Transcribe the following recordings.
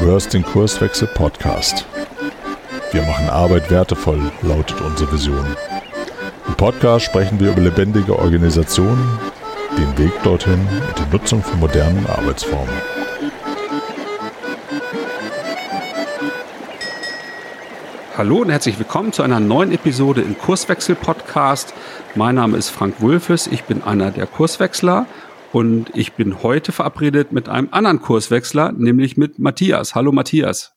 hörst den Kurswechsel Podcast. Wir machen Arbeit wertevoll, lautet unsere Vision. Im Podcast sprechen wir über lebendige Organisationen, den Weg dorthin und die Nutzung von modernen Arbeitsformen. Hallo und herzlich willkommen zu einer neuen Episode im Kurswechsel Podcast. Mein Name ist Frank Wulfes, ich bin einer der Kurswechsler und ich bin heute verabredet mit einem anderen Kurswechsler, nämlich mit Matthias. Hallo Matthias.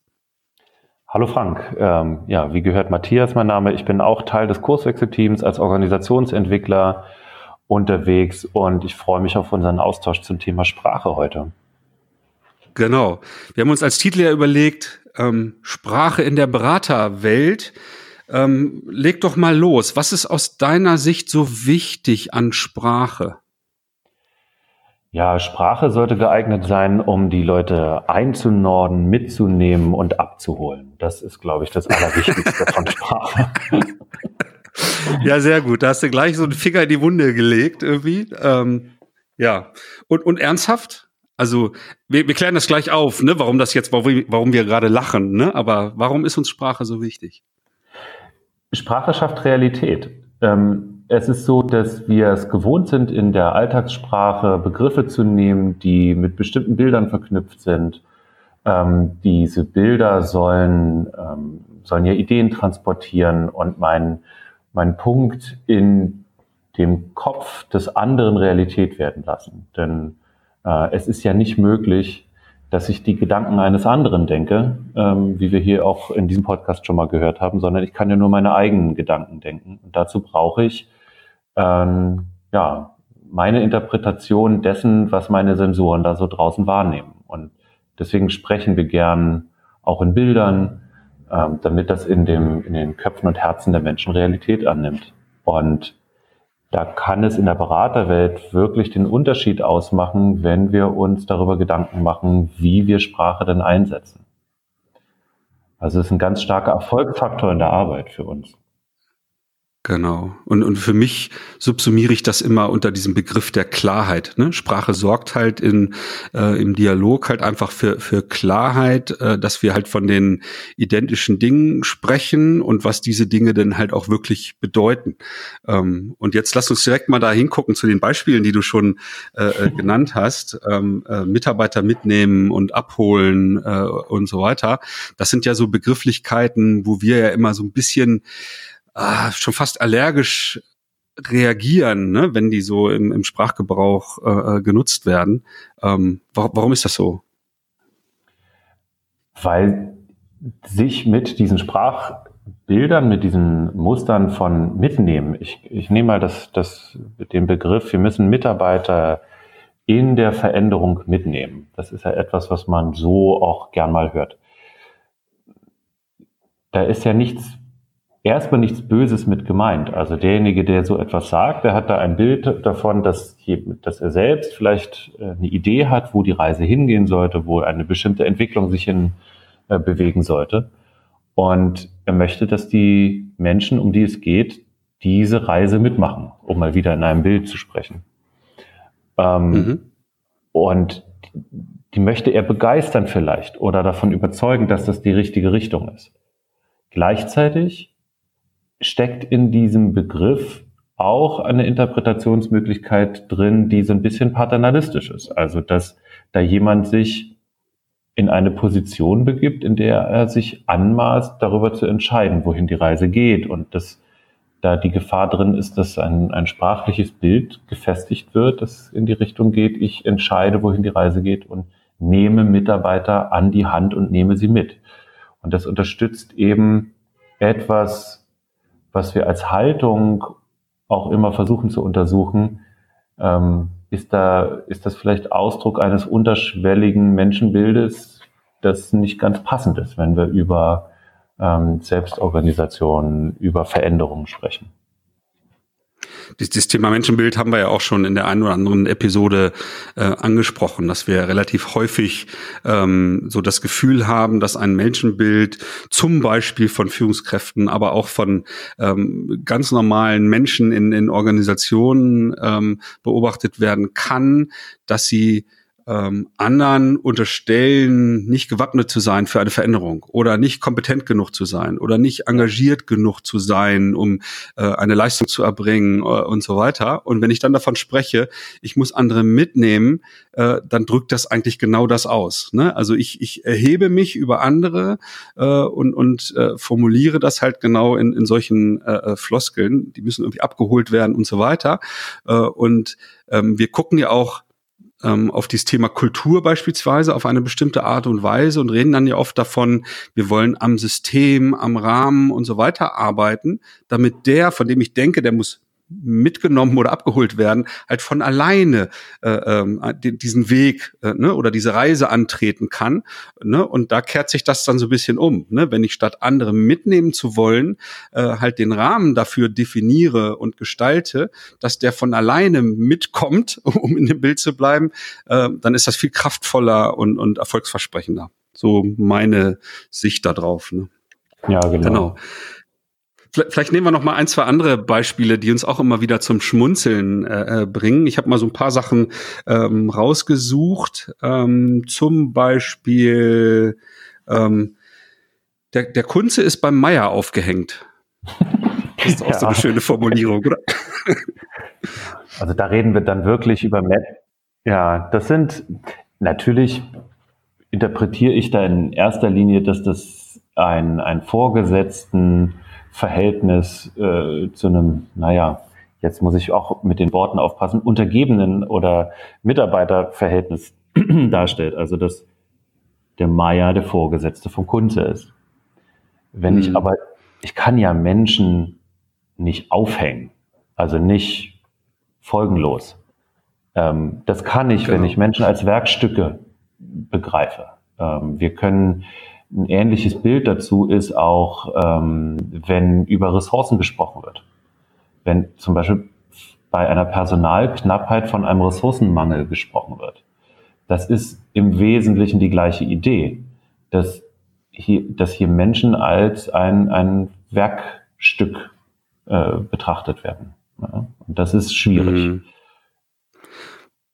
Hallo Frank. Ähm, ja, wie gehört Matthias mein Name? Ich bin auch Teil des Kurswechselteams als Organisationsentwickler unterwegs und ich freue mich auf unseren Austausch zum Thema Sprache heute. Genau. Wir haben uns als Titel ja überlegt, ähm, Sprache in der Beraterwelt. Ähm, leg doch mal los. Was ist aus deiner Sicht so wichtig an Sprache? Ja, Sprache sollte geeignet sein, um die Leute einzunorden, mitzunehmen und abzuholen. Das ist, glaube ich, das Allerwichtigste von Sprache. Ja, sehr gut. Da hast du gleich so einen Finger in die Wunde gelegt, irgendwie. Ähm, ja. Und, und ernsthaft? Also, wir, wir klären das gleich auf, ne, warum das jetzt, warum, warum wir gerade lachen, ne? Aber warum ist uns Sprache so wichtig? Sprache schafft Realität. Ähm, es ist so, dass wir es gewohnt sind, in der Alltagssprache Begriffe zu nehmen, die mit bestimmten Bildern verknüpft sind. Ähm, diese Bilder sollen, ähm, sollen ja Ideen transportieren und mein, mein Punkt in dem Kopf des anderen Realität werden lassen. Denn äh, es ist ja nicht möglich, dass ich die Gedanken eines anderen denke, ähm, wie wir hier auch in diesem Podcast schon mal gehört haben, sondern ich kann ja nur meine eigenen Gedanken denken. Und dazu brauche ich ähm, ja, meine Interpretation dessen, was meine Sensoren da so draußen wahrnehmen. Und deswegen sprechen wir gern auch in Bildern, ähm, damit das in, dem, in den Köpfen und Herzen der Menschen Realität annimmt. Und da kann es in der Beraterwelt wirklich den Unterschied ausmachen, wenn wir uns darüber Gedanken machen, wie wir Sprache denn einsetzen. Also es ist ein ganz starker Erfolgsfaktor in der Arbeit für uns. Genau. Und, und für mich subsumiere ich das immer unter diesem Begriff der Klarheit. Ne? Sprache sorgt halt in, äh, im Dialog halt einfach für, für Klarheit, äh, dass wir halt von den identischen Dingen sprechen und was diese Dinge denn halt auch wirklich bedeuten. Ähm, und jetzt lass uns direkt mal da hingucken zu den Beispielen, die du schon äh, äh genannt hast. Ähm, äh, Mitarbeiter mitnehmen und abholen äh, und so weiter. Das sind ja so Begrifflichkeiten, wo wir ja immer so ein bisschen ah, schon fast allergisch reagieren, ne, wenn die so im, im Sprachgebrauch äh, äh genutzt werden. Ähm, warum, warum ist das so? Weil sich mit diesen Sprachbildern, mit diesen Mustern von mitnehmen, ich, ich nehme mal das, das, den Begriff, wir müssen Mitarbeiter in der Veränderung mitnehmen. Das ist ja etwas, was man so auch gern mal hört. Da ist ja nichts erstmal nichts Böses mit gemeint. Also derjenige, der so etwas sagt, der hat da ein Bild davon, dass, dass er selbst vielleicht äh, eine Idee hat, wo die Reise hingehen sollte, wo eine bestimmte Entwicklung sich hin äh, bewegen sollte. Und er möchte, dass die Menschen, um die es geht, diese Reise mitmachen, um mal wieder in einem Bild zu sprechen. Ähm, mhm. Und die möchte er begeistern vielleicht oder davon überzeugen, dass das die richtige Richtung ist. Gleichzeitig steckt in diesem Begriff auch eine Interpretationsmöglichkeit drin, die so ein bisschen paternalistisch ist. Also, dass da jemand sich in eine Position begibt, in der er sich anmaßt, darüber zu entscheiden, wohin die Reise geht und dass da die Gefahr drin ist, dass ein, ein sprachliches Bild gefestigt wird, das in die Richtung geht, ich entscheide, wohin die Reise geht und nehme Mitarbeiter an die Hand und nehme sie mit. Und das unterstützt eben etwas, was wir als Haltung auch immer versuchen zu untersuchen, ähm, ist da, ist das vielleicht Ausdruck eines unterschwelligen Menschenbildes, das nicht ganz passend ist, wenn wir über ähm, Selbstorganisation, über Veränderungen sprechen das, Thema Menschenbild haben wir ja auch schon in der einen oder anderen Episode äh, angesprochen, dass wir relativ häufig ähm, so das Gefühl haben, dass ein Menschenbild zum Beispiel von Führungskräften, aber auch von ähm, ganz normalen Menschen in, in Organisationen ähm, beobachtet werden kann, dass sie ähm, anderen unterstellen, nicht gewappnet zu sein für eine Veränderung oder nicht kompetent genug zu sein oder nicht engagiert genug zu sein, um äh, eine Leistung zu erbringen äh, und so weiter. Und wenn ich dann davon spreche, ich muss andere mitnehmen, äh, dann drückt das eigentlich genau das aus. Ne? Also ich, ich erhebe mich über andere äh, und, und äh, formuliere das halt genau in, in solchen äh, äh Floskeln. Die müssen irgendwie abgeholt werden und so weiter. Äh, und ähm, wir gucken ja auch ähm, auf dieses Thema Kultur beispielsweise auf eine bestimmte Art und Weise und reden dann ja oft davon, wir wollen am System, am Rahmen und so weiter arbeiten, damit der, von dem ich denke, der muss mitgenommen oder abgeholt werden, halt von alleine äh, äh, diesen Weg äh, ne, oder diese Reise antreten kann. Ne? Und da kehrt sich das dann so ein bisschen um. Ne? Wenn ich statt andere mitnehmen zu wollen, äh, halt den Rahmen dafür definiere und gestalte, dass der von alleine mitkommt, um in dem Bild zu bleiben, äh, dann ist das viel kraftvoller und, und erfolgsversprechender. So meine Sicht darauf. Ne? Ja, genau. genau. Vielleicht nehmen wir noch mal ein, zwei andere Beispiele, die uns auch immer wieder zum Schmunzeln äh, äh, bringen. Ich habe mal so ein paar Sachen ähm, rausgesucht. Ähm, zum Beispiel ähm, der, der Kunze ist beim Meier aufgehängt. Das ist auch ja. so eine schöne Formulierung, oder? Also da reden wir dann wirklich über Met. Ja, das sind natürlich interpretiere ich da in erster Linie, dass das ein, ein Vorgesetzten Verhältnis äh, zu einem, naja, jetzt muss ich auch mit den Worten aufpassen, Untergebenen oder Mitarbeiterverhältnis darstellt. Also dass der Meier der Vorgesetzte vom Kunze ist. Wenn mhm. ich aber, ich kann ja Menschen nicht aufhängen, also nicht folgenlos. Ähm, das kann ich, genau. wenn ich Menschen als Werkstücke begreife. Ähm, wir können ein ähnliches Bild dazu ist auch, ähm, wenn über Ressourcen gesprochen wird. Wenn zum Beispiel bei einer Personalknappheit von einem Ressourcenmangel gesprochen wird. Das ist im Wesentlichen die gleiche Idee, dass hier, dass hier Menschen als ein, ein Werkstück äh, betrachtet werden. Ja? Und das ist schwierig. Mhm.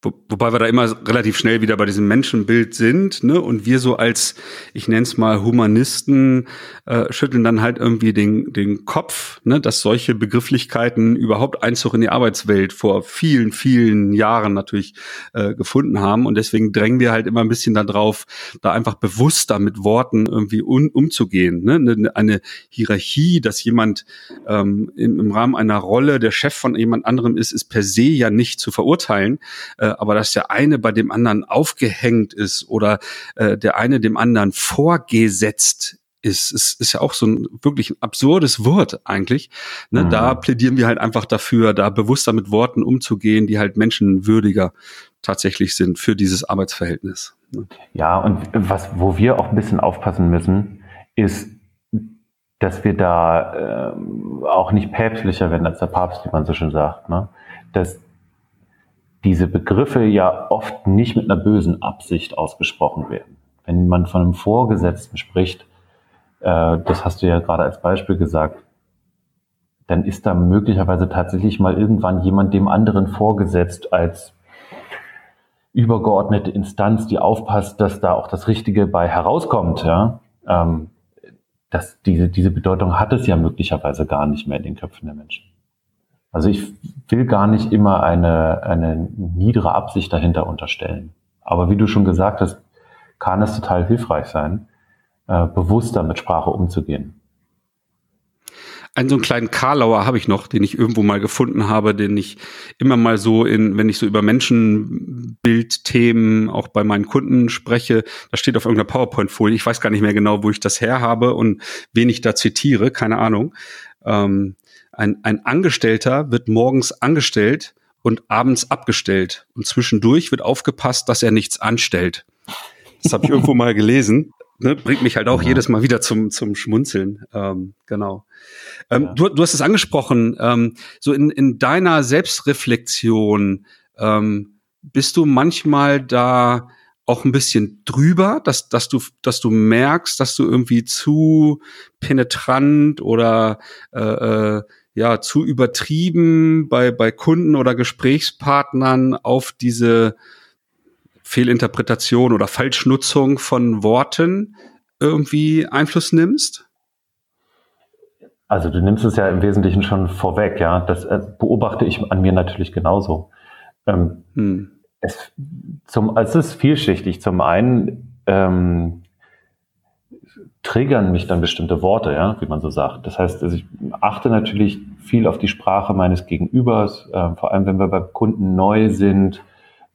Wo, wobei wir da immer relativ schnell wieder bei diesem Menschenbild sind, ne? Und wir so als, ich nenne es mal Humanisten, äh, schütteln dann halt irgendwie den, den Kopf, ne? dass solche Begrifflichkeiten überhaupt Einzug in die Arbeitswelt vor vielen, vielen Jahren natürlich äh, gefunden haben. Und deswegen drängen wir halt immer ein bisschen darauf, da einfach bewusster mit Worten irgendwie un, umzugehen. Ne? Eine, eine Hierarchie, dass jemand ähm, im, im Rahmen einer Rolle der Chef von jemand anderem ist, ist per se ja nicht zu verurteilen. Äh, aber dass der eine bei dem anderen aufgehängt ist oder äh, der eine dem anderen vorgesetzt ist, ist, ist ja auch so ein wirklich ein absurdes Wort eigentlich. Ne? Mhm. Da plädieren wir halt einfach dafür, da bewusster mit Worten umzugehen, die halt menschenwürdiger tatsächlich sind für dieses Arbeitsverhältnis. Ne? Ja, und was, wo wir auch ein bisschen aufpassen müssen, ist, dass wir da äh, auch nicht päpstlicher werden als der Papst, wie man so schön sagt. Ne? Dass diese Begriffe ja oft nicht mit einer bösen Absicht ausgesprochen werden. Wenn man von einem Vorgesetzten spricht, äh, das hast du ja gerade als Beispiel gesagt, dann ist da möglicherweise tatsächlich mal irgendwann jemand dem anderen vorgesetzt als übergeordnete Instanz, die aufpasst, dass da auch das Richtige bei herauskommt. Ja? Ähm, das, diese, diese Bedeutung hat es ja möglicherweise gar nicht mehr in den Köpfen der Menschen. Also ich will gar nicht immer eine, eine niedere Absicht dahinter unterstellen. Aber wie du schon gesagt hast, kann es total hilfreich sein, äh, bewusster mit Sprache umzugehen. Einen so einen kleinen Karlauer habe ich noch, den ich irgendwo mal gefunden habe, den ich immer mal so in, wenn ich so über Menschenbildthemen auch bei meinen Kunden spreche, da steht auf irgendeiner PowerPoint-Folie, ich weiß gar nicht mehr genau, wo ich das her habe und wen ich da zitiere, keine Ahnung. Ähm, ein, ein Angestellter wird morgens angestellt und abends abgestellt. Und zwischendurch wird aufgepasst, dass er nichts anstellt. Das habe ich irgendwo mal gelesen. Ne, bringt mich halt auch ja. jedes Mal wieder zum, zum Schmunzeln. Ähm, genau. Ähm, ja. du, du hast es angesprochen, ähm, so in, in deiner Selbstreflexion, ähm, bist du manchmal da auch ein bisschen drüber, dass, dass du, dass du merkst, dass du irgendwie zu penetrant oder äh, äh, ja zu übertrieben bei, bei Kunden oder Gesprächspartnern auf diese Fehlinterpretation oder Falschnutzung von Worten irgendwie Einfluss nimmst? Also du nimmst es ja im Wesentlichen schon vorweg, ja. Das äh, beobachte ich an mir natürlich genauso. Ähm, hm. es, zum, es ist vielschichtig. Zum einen ähm, triggern mich dann bestimmte Worte, ja, wie man so sagt. Das heißt, also ich achte natürlich viel auf die Sprache meines Gegenübers. Ähm, vor allem, wenn wir beim Kunden neu sind,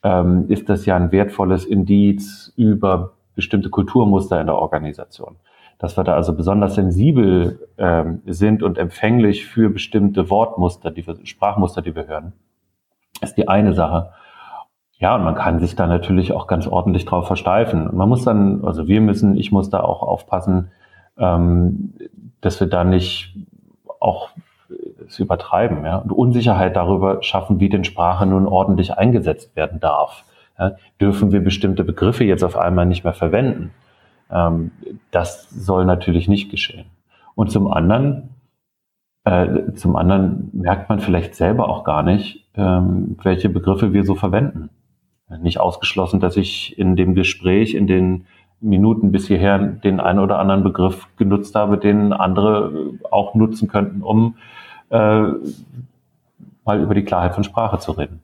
ähm, ist das ja ein wertvolles Indiz über bestimmte Kulturmuster in der Organisation dass wir da also besonders sensibel ähm, sind und empfänglich für bestimmte Wortmuster, die wir, Sprachmuster, die wir hören, ist die eine Sache. Ja, und man kann sich da natürlich auch ganz ordentlich drauf versteifen. Und man muss dann, also wir müssen, ich muss da auch aufpassen, ähm, dass wir da nicht auch es übertreiben, ja, und Unsicherheit darüber schaffen, wie denn Sprache nun ordentlich eingesetzt werden darf. Ja, dürfen wir bestimmte Begriffe jetzt auf einmal nicht mehr verwenden? Ähm, das soll natürlich nicht geschehen. Und zum anderen, äh, zum anderen merkt man vielleicht selber auch gar nicht, ähm, welche Begriffe wir so verwenden. Nicht ausgeschlossen, dass ich in dem Gespräch, in den Minuten bis hierher den einen oder anderen Begriff genutzt habe, den andere auch nutzen könnten, um äh, mal über die Klarheit von Sprache zu reden.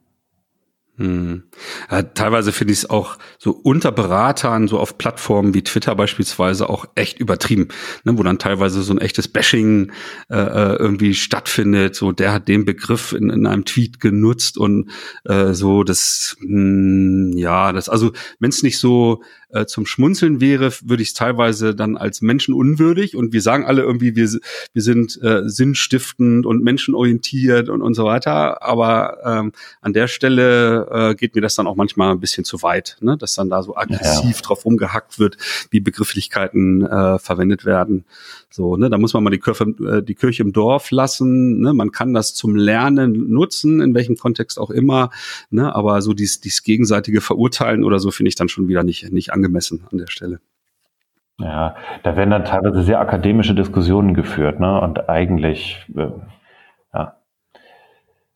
Hm. Ja, teilweise finde ich es auch so unter Beratern, so auf Plattformen wie Twitter beispielsweise, auch echt übertrieben, ne, wo dann teilweise so ein echtes Bashing äh, äh irgendwie stattfindet. So, der hat den Begriff in, in einem Tweet genutzt und äh, so, das, mh, hm, ja, das, also wenn es nicht so äh, zum Schmunzeln wäre, würde ich es teilweise dann als menschenunwürdig und wir sagen alle irgendwie, wir, wir sind äh, sinnstiftend und menschenorientiert und, und so weiter, aber ähm, an der Stelle äh, geht mir das dann auch manchmal ein bisschen zu weit, ne? dass dann da so aggressiv ja. drauf rumgehackt wird, wie Begrifflichkeiten äh, verwendet werden. So, ne, da muss man mal die Kirche, äh, die Kirche im Dorf lassen. Ne? Man kann das zum Lernen nutzen, in welchem Kontext auch immer. Ne? Aber so dies, dies gegenseitige Verurteilen oder so finde ich dann schon wieder nicht, nicht angemessen an der Stelle. Ja, da werden dann teilweise sehr akademische Diskussionen geführt, ne? Und eigentlich, äh, ja,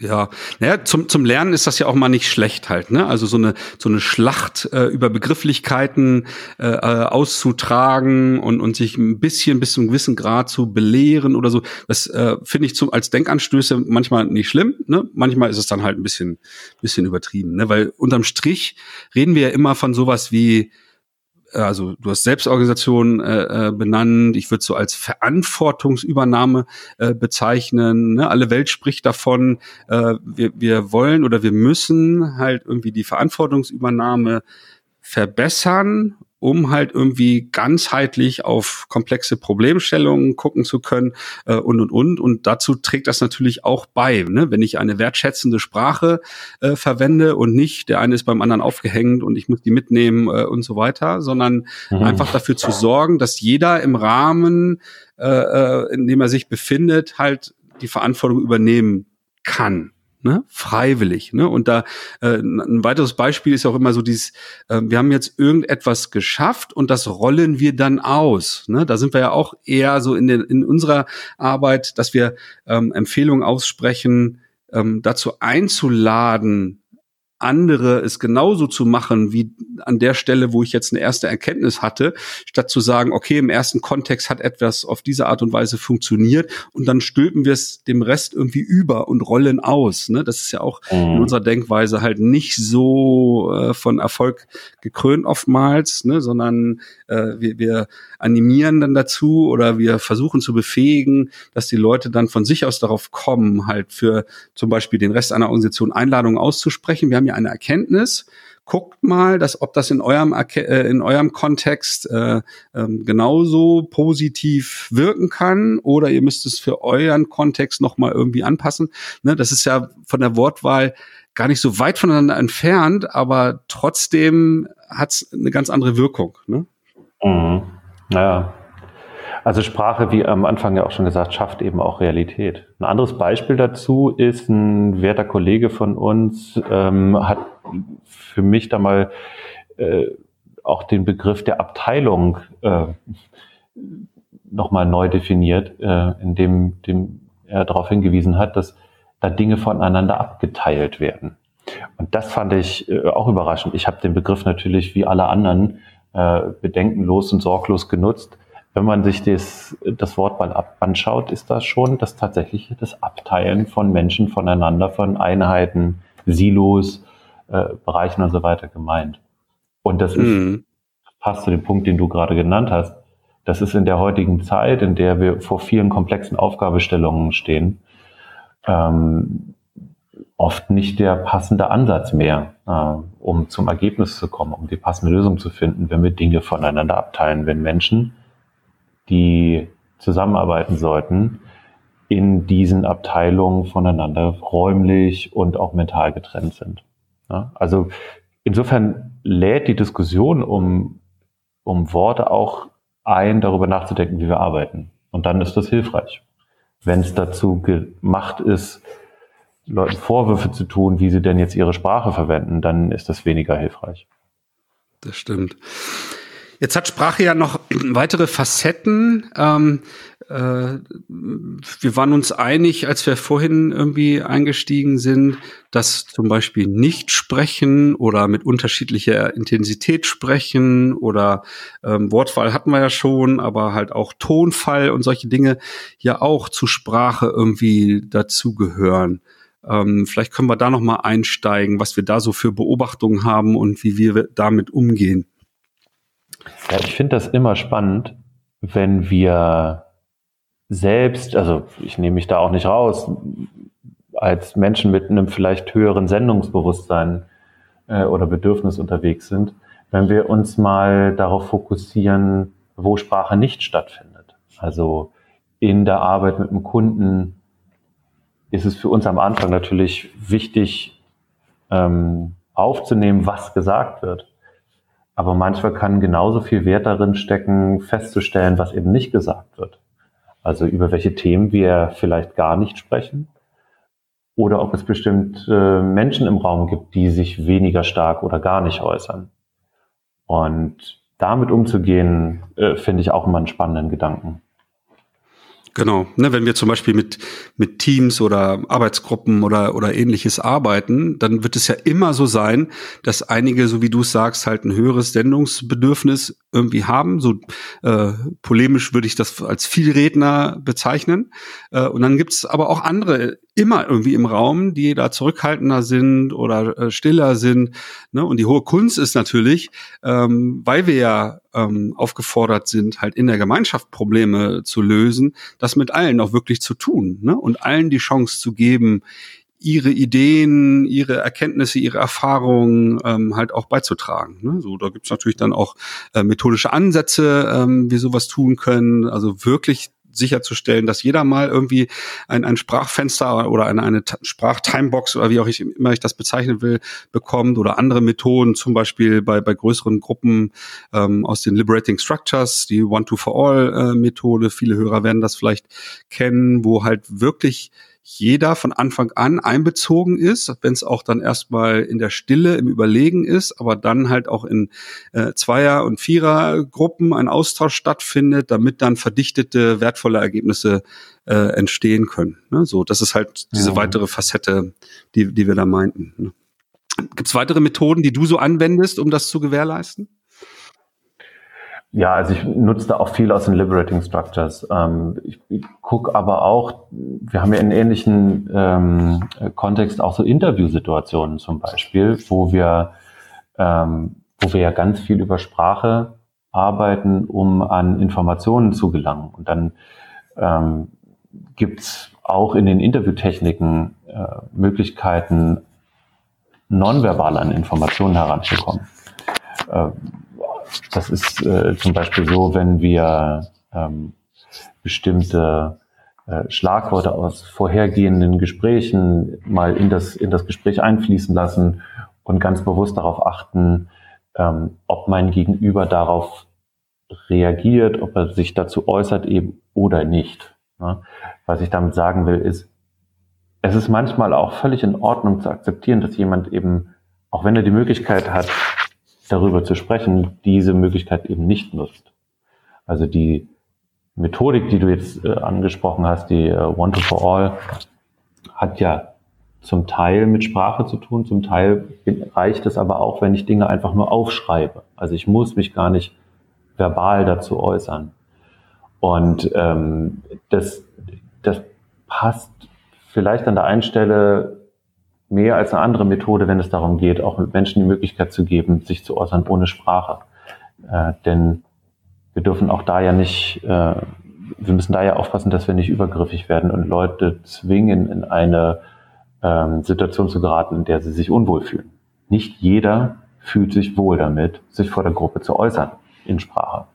ja, naja, zum, zum Lernen ist das ja auch mal nicht schlecht halt, ne? Also so eine, so eine Schlacht äh, über Begrifflichkeiten äh, äh, auszutragen und, und sich ein bisschen bis zu einem gewissen Grad zu belehren oder so, das äh, finde ich zum, als Denkanstöße manchmal nicht schlimm, ne? Manchmal ist es dann halt ein bisschen, bisschen übertrieben, ne? Weil unterm Strich reden wir ja immer von sowas wie also du hast Selbstorganisation äh, äh, benannt, ich würde so als Verantwortungsübernahme äh, bezeichnen. Ne? Alle Welt spricht davon, äh, wir, wir wollen oder wir müssen halt irgendwie die Verantwortungsübernahme verbessern um halt irgendwie ganzheitlich auf komplexe Problemstellungen gucken zu können äh, und und und. Und dazu trägt das natürlich auch bei, ne? wenn ich eine wertschätzende Sprache äh, verwende und nicht der eine ist beim anderen aufgehängt und ich muss die mitnehmen äh, und so weiter, sondern mhm. einfach dafür zu sorgen, dass jeder im Rahmen, äh, äh in dem er sich befindet, halt die Verantwortung übernehmen kann ne? freiwillig. Ne? Und da äh, ein weiteres Beispiel ist auch immer so dieses, äh, wir haben jetzt irgendetwas geschafft und das rollen wir dann aus. Ne? Da sind wir ja auch eher so in, den, in unserer Arbeit, dass wir ähm, Empfehlungen aussprechen, ähm, dazu einzuladen, andere es genauso zu machen wie an der Stelle, wo ich jetzt eine erste Erkenntnis hatte, statt zu sagen, okay, im ersten Kontext hat etwas auf diese Art und Weise funktioniert und dann stülpen wir es dem Rest irgendwie über und rollen aus. Ne? Das ist ja auch mhm. in unserer Denkweise halt nicht so äh, von Erfolg gekrönt oftmals, ne? sondern äh, wir, wir animieren dann dazu oder wir versuchen zu befähigen, dass die Leute dann von sich aus darauf kommen, halt für zum Beispiel den Rest einer Organisation Einladungen auszusprechen. Wir haben ja eine Erkenntnis, guckt mal, dass ob das in eurem äh, in eurem Kontext äh, ähm, genauso positiv wirken kann oder ihr müsst es für euren Kontext noch mal irgendwie anpassen. Ne, das ist ja von der Wortwahl gar nicht so weit voneinander entfernt, aber trotzdem hat es eine ganz andere Wirkung. Ne? Mhm. Ja. Also Sprache, wie am Anfang ja auch schon gesagt, schafft eben auch Realität. Ein anderes Beispiel dazu ist ein werter Kollege von uns, ähm, hat für mich da mal äh, auch den Begriff der Abteilung äh, nochmal neu definiert, äh, indem dem er darauf hingewiesen hat, dass da Dinge voneinander abgeteilt werden. Und das fand ich äh, auch überraschend. Ich habe den Begriff natürlich wie alle anderen äh, bedenkenlos und sorglos genutzt. Wenn man sich das, das Wort mal ab anschaut, ist das schon das tatsächliche das Abteilen von Menschen voneinander, von Einheiten, Silos, äh, Bereichen und so weiter gemeint. Und das ist, mhm. passt zu dem Punkt, den du gerade genannt hast. Das ist in der heutigen Zeit, in der wir vor vielen komplexen Aufgabestellungen stehen, ähm, oft nicht der passende Ansatz mehr, äh, um zum Ergebnis zu kommen, um die passende Lösung zu finden, wenn wir Dinge voneinander abteilen, wenn Menschen, die zusammenarbeiten sollten, in diesen Abteilungen voneinander räumlich und auch mental getrennt sind. Ja, also insofern lädt die Diskussion um, um Worte auch ein, darüber nachzudenken, wie wir arbeiten. Und dann ist das hilfreich. Wenn es dazu gemacht ist, Leuten Vorwürfe zu tun, wie sie denn jetzt ihre Sprache verwenden, dann ist das weniger hilfreich. Das stimmt. Jetzt hat Sprache ja noch weitere Facetten. Ähm, äh, wir waren uns einig, als wir vorhin irgendwie eingestiegen sind, dass zum Beispiel nicht sprechen oder mit unterschiedlicher Intensität sprechen oder ähm, Wortwahl hatten wir ja schon, aber halt auch Tonfall und solche Dinge ja auch zu Sprache irgendwie dazugehören. Ähm, vielleicht können wir da noch mal einsteigen, was wir da so für Beobachtungen haben und wie wir damit umgehen. Ja, ich finde das immer spannend, wenn wir selbst, also ich nehme mich da auch nicht raus, als Menschen mit einem vielleicht höheren Sendungsbewusstsein äh, oder Bedürfnis unterwegs sind, wenn wir uns mal darauf fokussieren, wo Sprache nicht stattfindet. Also in der Arbeit mit dem Kunden ist es für uns am Anfang natürlich wichtig, ähm, aufzunehmen, was gesagt wird. Aber manchmal kann genauso viel Wert darin stecken, festzustellen, was eben nicht gesagt wird. Also über welche Themen wir vielleicht gar nicht sprechen. Oder ob es bestimmt äh, Menschen im Raum gibt, die sich weniger stark oder gar nicht äußern. Und damit umzugehen, äh, finde ich auch immer einen spannenden Gedanken. Genau. Ne, wenn wir zum Beispiel mit, mit Teams oder Arbeitsgruppen oder, oder ähnliches arbeiten, dann wird es ja immer so sein, dass einige, so wie du es sagst, halt ein höheres Sendungsbedürfnis irgendwie haben. So äh, polemisch würde ich das als Vielredner bezeichnen. Äh, und dann gibt es aber auch andere immer irgendwie im Raum, die da zurückhaltender sind oder äh, stiller sind. Ne? Und die hohe Kunst ist natürlich, ähm, weil wir ja ähm, aufgefordert sind, halt in der Gemeinschaft Probleme zu lösen, das mit allen auch wirklich zu tun ne? und allen die Chance zu geben, ihre Ideen, ihre Erkenntnisse, ihre Erfahrungen ähm, halt auch beizutragen. Ne? So, da gibt's natürlich dann auch äh, methodische Ansätze, ähm, wie sowas tun können. Also wirklich sicherzustellen, dass jeder mal irgendwie ein, ein Sprachfenster oder eine, eine Sprachtimebox oder wie auch ich immer ich das bezeichnen will, bekommt oder andere Methoden, zum Beispiel bei, bei größeren Gruppen ähm, aus den Liberating Structures, die One-to-For-All-Methode. Äh, Viele Hörer werden das vielleicht kennen, wo halt wirklich jeder von Anfang an einbezogen ist, wenn es auch dann erstmal in der Stille, im Überlegen ist, aber dann halt auch in äh, Zweier- und Vierergruppen ein Austausch stattfindet, damit dann verdichtete, wertvolle Ergebnisse äh, entstehen können. Ne? So, das ist halt diese ja. weitere Facette, die, die wir da meinten. Ne? Gibt es weitere Methoden, die du so anwendest, um das zu gewährleisten? Ja, also ich nutze da auch viel aus den Liberating Structures. Ähm, ich, ich gucke aber auch, wir haben ja in ähnlichen ähm, Kontext auch so Interviewsituationen zum Beispiel, wo wir, ähm, wo wir ja ganz viel über Sprache arbeiten, um an Informationen zu gelangen. Und dann ähm, gibt auch in den Interviewtechniken äh, Möglichkeiten, nonverbal an Informationen heranzukommen. Äh, das ist äh, zum Beispiel so, wenn wir ähm, bestimmte äh, Schlagworte aus vorhergehenden Gesprächen mal in das, in das Gespräch einfließen lassen und ganz bewusst darauf achten, ähm, ob mein Gegenüber darauf reagiert, ob er sich dazu äußert eben oder nicht. Ne? Was ich damit sagen will, ist, es ist manchmal auch völlig in Ordnung zu akzeptieren, dass jemand eben, auch wenn er die Möglichkeit hat, darüber zu sprechen, diese Möglichkeit eben nicht nutzt. Also die Methodik, die du jetzt äh, angesprochen hast, die äh, One to for All, hat ja zum Teil mit Sprache zu tun, zum Teil reicht es aber auch, wenn ich Dinge einfach nur aufschreibe. Also ich muss mich gar nicht verbal dazu äußern. Und ähm, das, das passt vielleicht an der einen Stelle mehr als eine andere Methode, wenn es darum geht, auch Menschen die Möglichkeit zu geben, sich zu äußern ohne Sprache. Äh, denn wir dürfen auch da ja nicht, äh, wir müssen da ja aufpassen, dass wir nicht übergriffig werden und Leute zwingen, in eine ähm, Situation zu geraten, in der sie sich unwohl fühlen. Nicht jeder fühlt sich wohl damit, sich vor der Gruppe zu äußern in Sprache.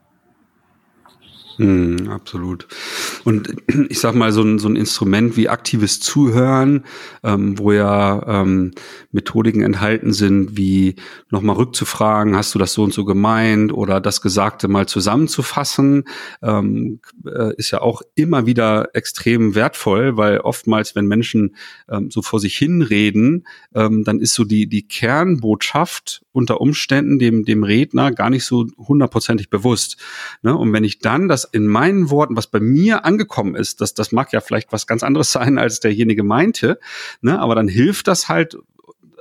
Mm, absolut. Und ich sag mal, so ein, so ein Instrument wie aktives Zuhören, ähm, wo ja ähm, Methodiken enthalten sind, wie nochmal rückzufragen, hast du das so und so gemeint oder das Gesagte mal zusammenzufassen, ähm, äh, ist ja auch immer wieder extrem wertvoll, weil oftmals, wenn Menschen ähm, so vor sich hinreden, ähm, dann ist so die, die Kernbotschaft unter Umständen dem, dem Redner gar nicht so hundertprozentig bewusst. Ne? Und wenn ich dann das in meinen Worten, was bei mir angekommen ist, das, das mag ja vielleicht was ganz anderes sein, als derjenige meinte, ne? aber dann hilft das halt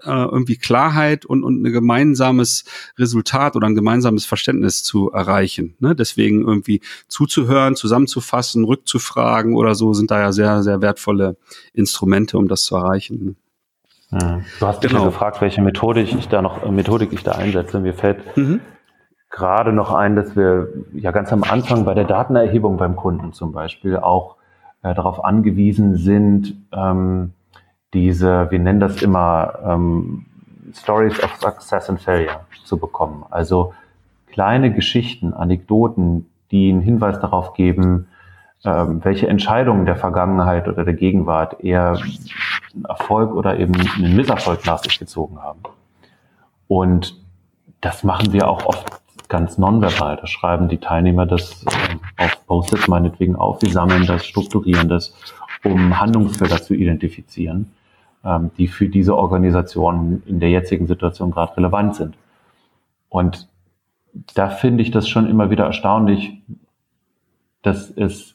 äh, irgendwie Klarheit und, und ein gemeinsames Resultat oder ein gemeinsames Verständnis zu erreichen. Ne? Deswegen irgendwie zuzuhören, zusammenzufassen, rückzufragen oder so sind da ja sehr, sehr wertvolle Instrumente, um das zu erreichen. Ne? Du hast genau. mich gefragt, welche Methodik ich da noch, Methodik ich da einsetze. Mir fällt mhm. Gerade noch ein, dass wir ja ganz am Anfang bei der Datenerhebung beim Kunden zum Beispiel auch äh, darauf angewiesen sind, ähm, diese, wir nennen das immer ähm, Stories of Success and Failure zu bekommen. Also kleine Geschichten, Anekdoten, die einen Hinweis darauf geben, ähm, welche Entscheidungen der Vergangenheit oder der Gegenwart eher einen Erfolg oder eben einen Misserfolg nach sich gezogen haben. Und das machen wir auch oft ganz nonverbal. Da schreiben die Teilnehmer das äh, auf Post-its meinetwegen auf. Wir sammeln das, strukturieren das, um Handlungsfelder zu identifizieren, ähm, die für diese Organisation in der jetzigen Situation gerade relevant sind. Und da finde ich das schon immer wieder erstaunlich, dass es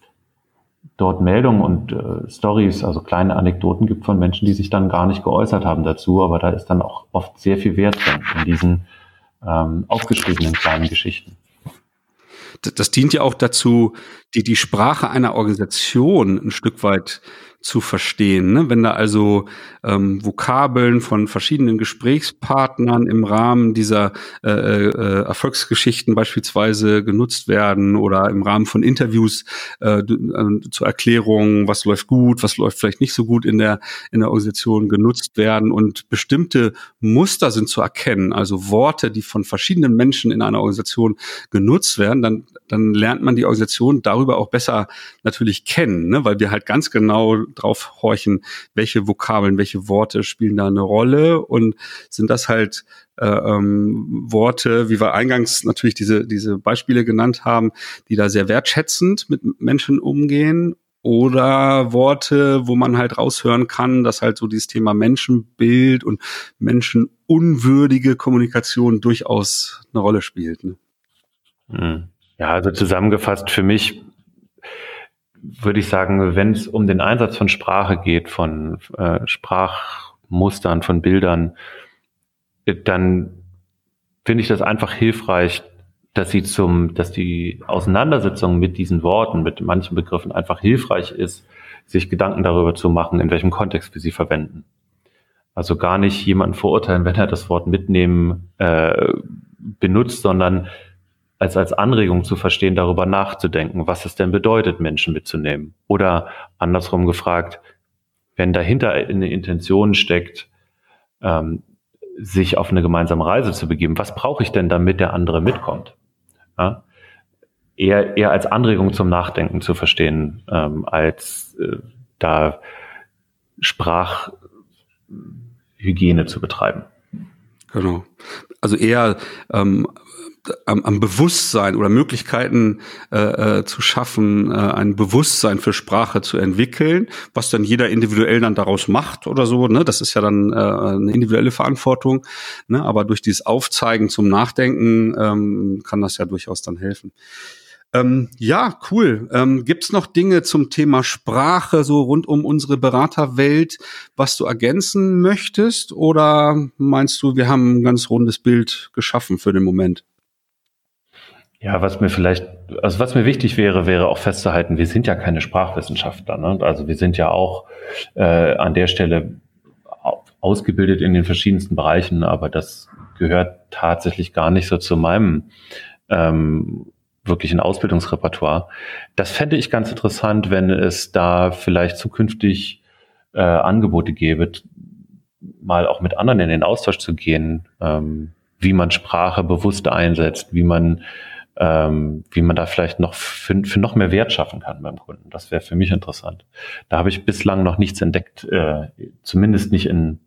dort Meldungen und äh, Stories, also kleine Anekdoten gibt von Menschen, die sich dann gar nicht geäußert haben dazu, aber da ist dann auch oft sehr viel Wert drin in diesen ähm, aufgeschriebenen kleinen Geschichten. Das, das dient ja auch dazu, die, die Sprache einer Organisation ein Stück weit zu verstehen. Ne? Wenn da also ähm, Vokabeln von verschiedenen Gesprächspartnern im Rahmen dieser äh, äh, Erfolgsgeschichten beispielsweise genutzt werden oder im Rahmen von Interviews äh, äh, zur Erklärung, was läuft gut, was läuft vielleicht nicht so gut in der in der Organisation genutzt werden und bestimmte Muster sind zu erkennen, also Worte, die von verschiedenen Menschen in einer Organisation genutzt werden, dann dann lernt man die Organisation darüber auch besser natürlich kennen, ne? weil wir halt ganz genau drauf horchen, welche Vokabeln, welche Worte spielen da eine Rolle und sind das halt äh, ähm, Worte, wie wir eingangs natürlich diese, diese Beispiele genannt haben, die da sehr wertschätzend mit Menschen umgehen oder Worte, wo man halt raushören kann, dass halt so dieses Thema Menschenbild und menschenunwürdige Kommunikation durchaus eine Rolle spielt. Ne? Hm. Ja, also zusammengefasst für mich würde ich sagen, wenn es um den Einsatz von Sprache geht, von äh, Sprachmustern, von Bildern, dann finde ich das einfach hilfreich, dass sie zum, dass die Auseinandersetzung mit diesen Worten, mit manchen Begriffen einfach hilfreich ist, sich Gedanken darüber zu machen, in welchem Kontext wir sie verwenden. Also gar nicht jemanden verurteilen, wenn er das Wort mitnehmen äh, benutzt, sondern als als Anregung zu verstehen, darüber nachzudenken, was es denn bedeutet, Menschen mitzunehmen. Oder andersrum gefragt, wenn dahinter eine Intention steckt, ähm, sich auf eine gemeinsame Reise zu begeben, was brauche ich denn, damit der andere mitkommt? Ja? Eher, eher als Anregung zum Nachdenken zu verstehen, ähm, als äh, da Sprachhygiene zu betreiben. Genau. Also eher ähm, am, am Bewusstsein oder Möglichkeiten äh, äh, zu schaffen, äh, ein Bewusstsein für Sprache zu entwickeln, was dann jeder individuell dann daraus macht oder so. Ne? Das ist ja dann äh, eine individuelle Verantwortung. Ne? Aber durch dieses Aufzeigen zum Nachdenken ähm, kann das ja durchaus dann helfen. Ähm, ja, cool. Ähm, Gibt noch Dinge zum Thema Sprache, so rund um unsere Beraterwelt, was du ergänzen möchtest? Oder meinst du, wir haben ein ganz rundes Bild geschaffen für den Moment? Ja, was mir vielleicht, also was mir wichtig wäre, wäre auch festzuhalten, wir sind ja keine Sprachwissenschaftler. Ne? Also wir sind ja auch äh, an der Stelle ausgebildet in den verschiedensten Bereichen, aber das gehört tatsächlich gar nicht so zu meinem ähm, wirklichen Ausbildungsrepertoire. Das fände ich ganz interessant, wenn es da vielleicht zukünftig äh, Angebote gäbe, mal auch mit anderen in den Austausch zu gehen, ähm, wie man Sprache bewusst einsetzt, wie man ähm, wie man da vielleicht noch für, für noch mehr Wert schaffen kann beim Kunden. Das wäre für mich interessant. Da habe ich bislang noch nichts entdeckt, äh, zumindest nicht in,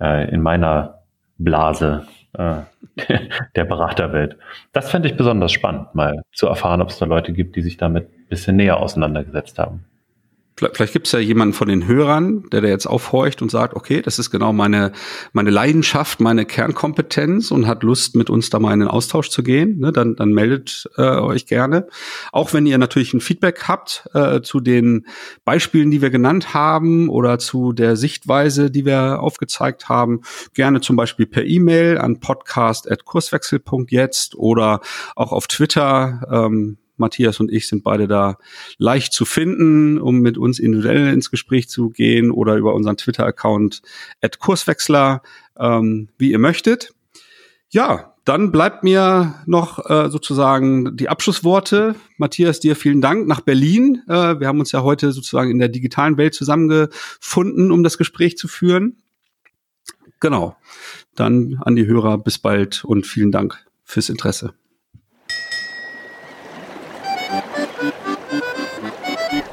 äh, in meiner Blase äh, der Beraterwelt. Das fände ich besonders spannend, mal zu erfahren, ob es da Leute gibt, die sich damit ein bisschen näher auseinandergesetzt haben. Vielleicht gibt es ja jemanden von den Hörern, der da jetzt aufhorcht und sagt, okay, das ist genau meine, meine Leidenschaft, meine Kernkompetenz und hat Lust, mit uns da mal in den Austausch zu gehen. Ne, dann, dann meldet äh, euch gerne. Auch wenn ihr natürlich ein Feedback habt äh, zu den Beispielen, die wir genannt haben oder zu der Sichtweise, die wir aufgezeigt haben, gerne zum Beispiel per E-Mail an podcast.kurswechsel.jetzt oder auch auf Twitter. Ähm, Matthias und ich sind beide da leicht zu finden, um mit uns individuell ins Gespräch zu gehen oder über unseren Twitter-Account at Kurswechsler, ähm, wie ihr möchtet. Ja, dann bleibt mir noch äh, sozusagen die Abschlussworte. Matthias, dir vielen Dank nach Berlin. Äh, wir haben uns ja heute sozusagen in der digitalen Welt zusammengefunden, um das Gespräch zu führen. Genau. Dann an die Hörer, bis bald und vielen Dank fürs Interesse.